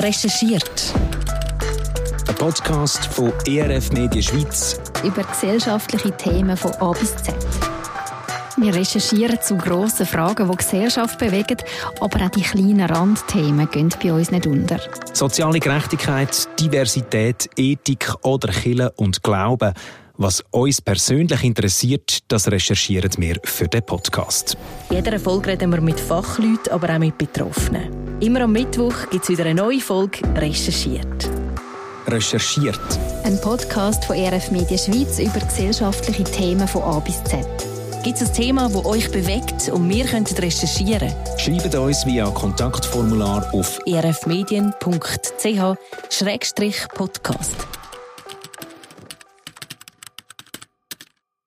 Recherchiert. Ein Podcast von ERF Media Schweiz über gesellschaftliche Themen von A bis Z. Wir recherchieren zu grossen Fragen, die die Gesellschaft bewegen, aber auch die kleinen Randthemen gehen bei uns nicht unter. Soziale Gerechtigkeit, Diversität, Ethik oder Kille und Glauben. Was uns persönlich interessiert, das recherchieren wir für den Podcast. Jeder Folge reden wir mit Fachleuten, aber auch mit Betroffenen. Immer am Mittwoch gibt es wieder eine neue Folge Recherchiert. Recherchiert. Ein Podcast von RF Media Schweiz über gesellschaftliche Themen von A bis Z. Gibt es ein Thema, das euch bewegt und wir können recherchieren? Schreibt uns via Kontaktformular auf erfmedien.ch-podcast.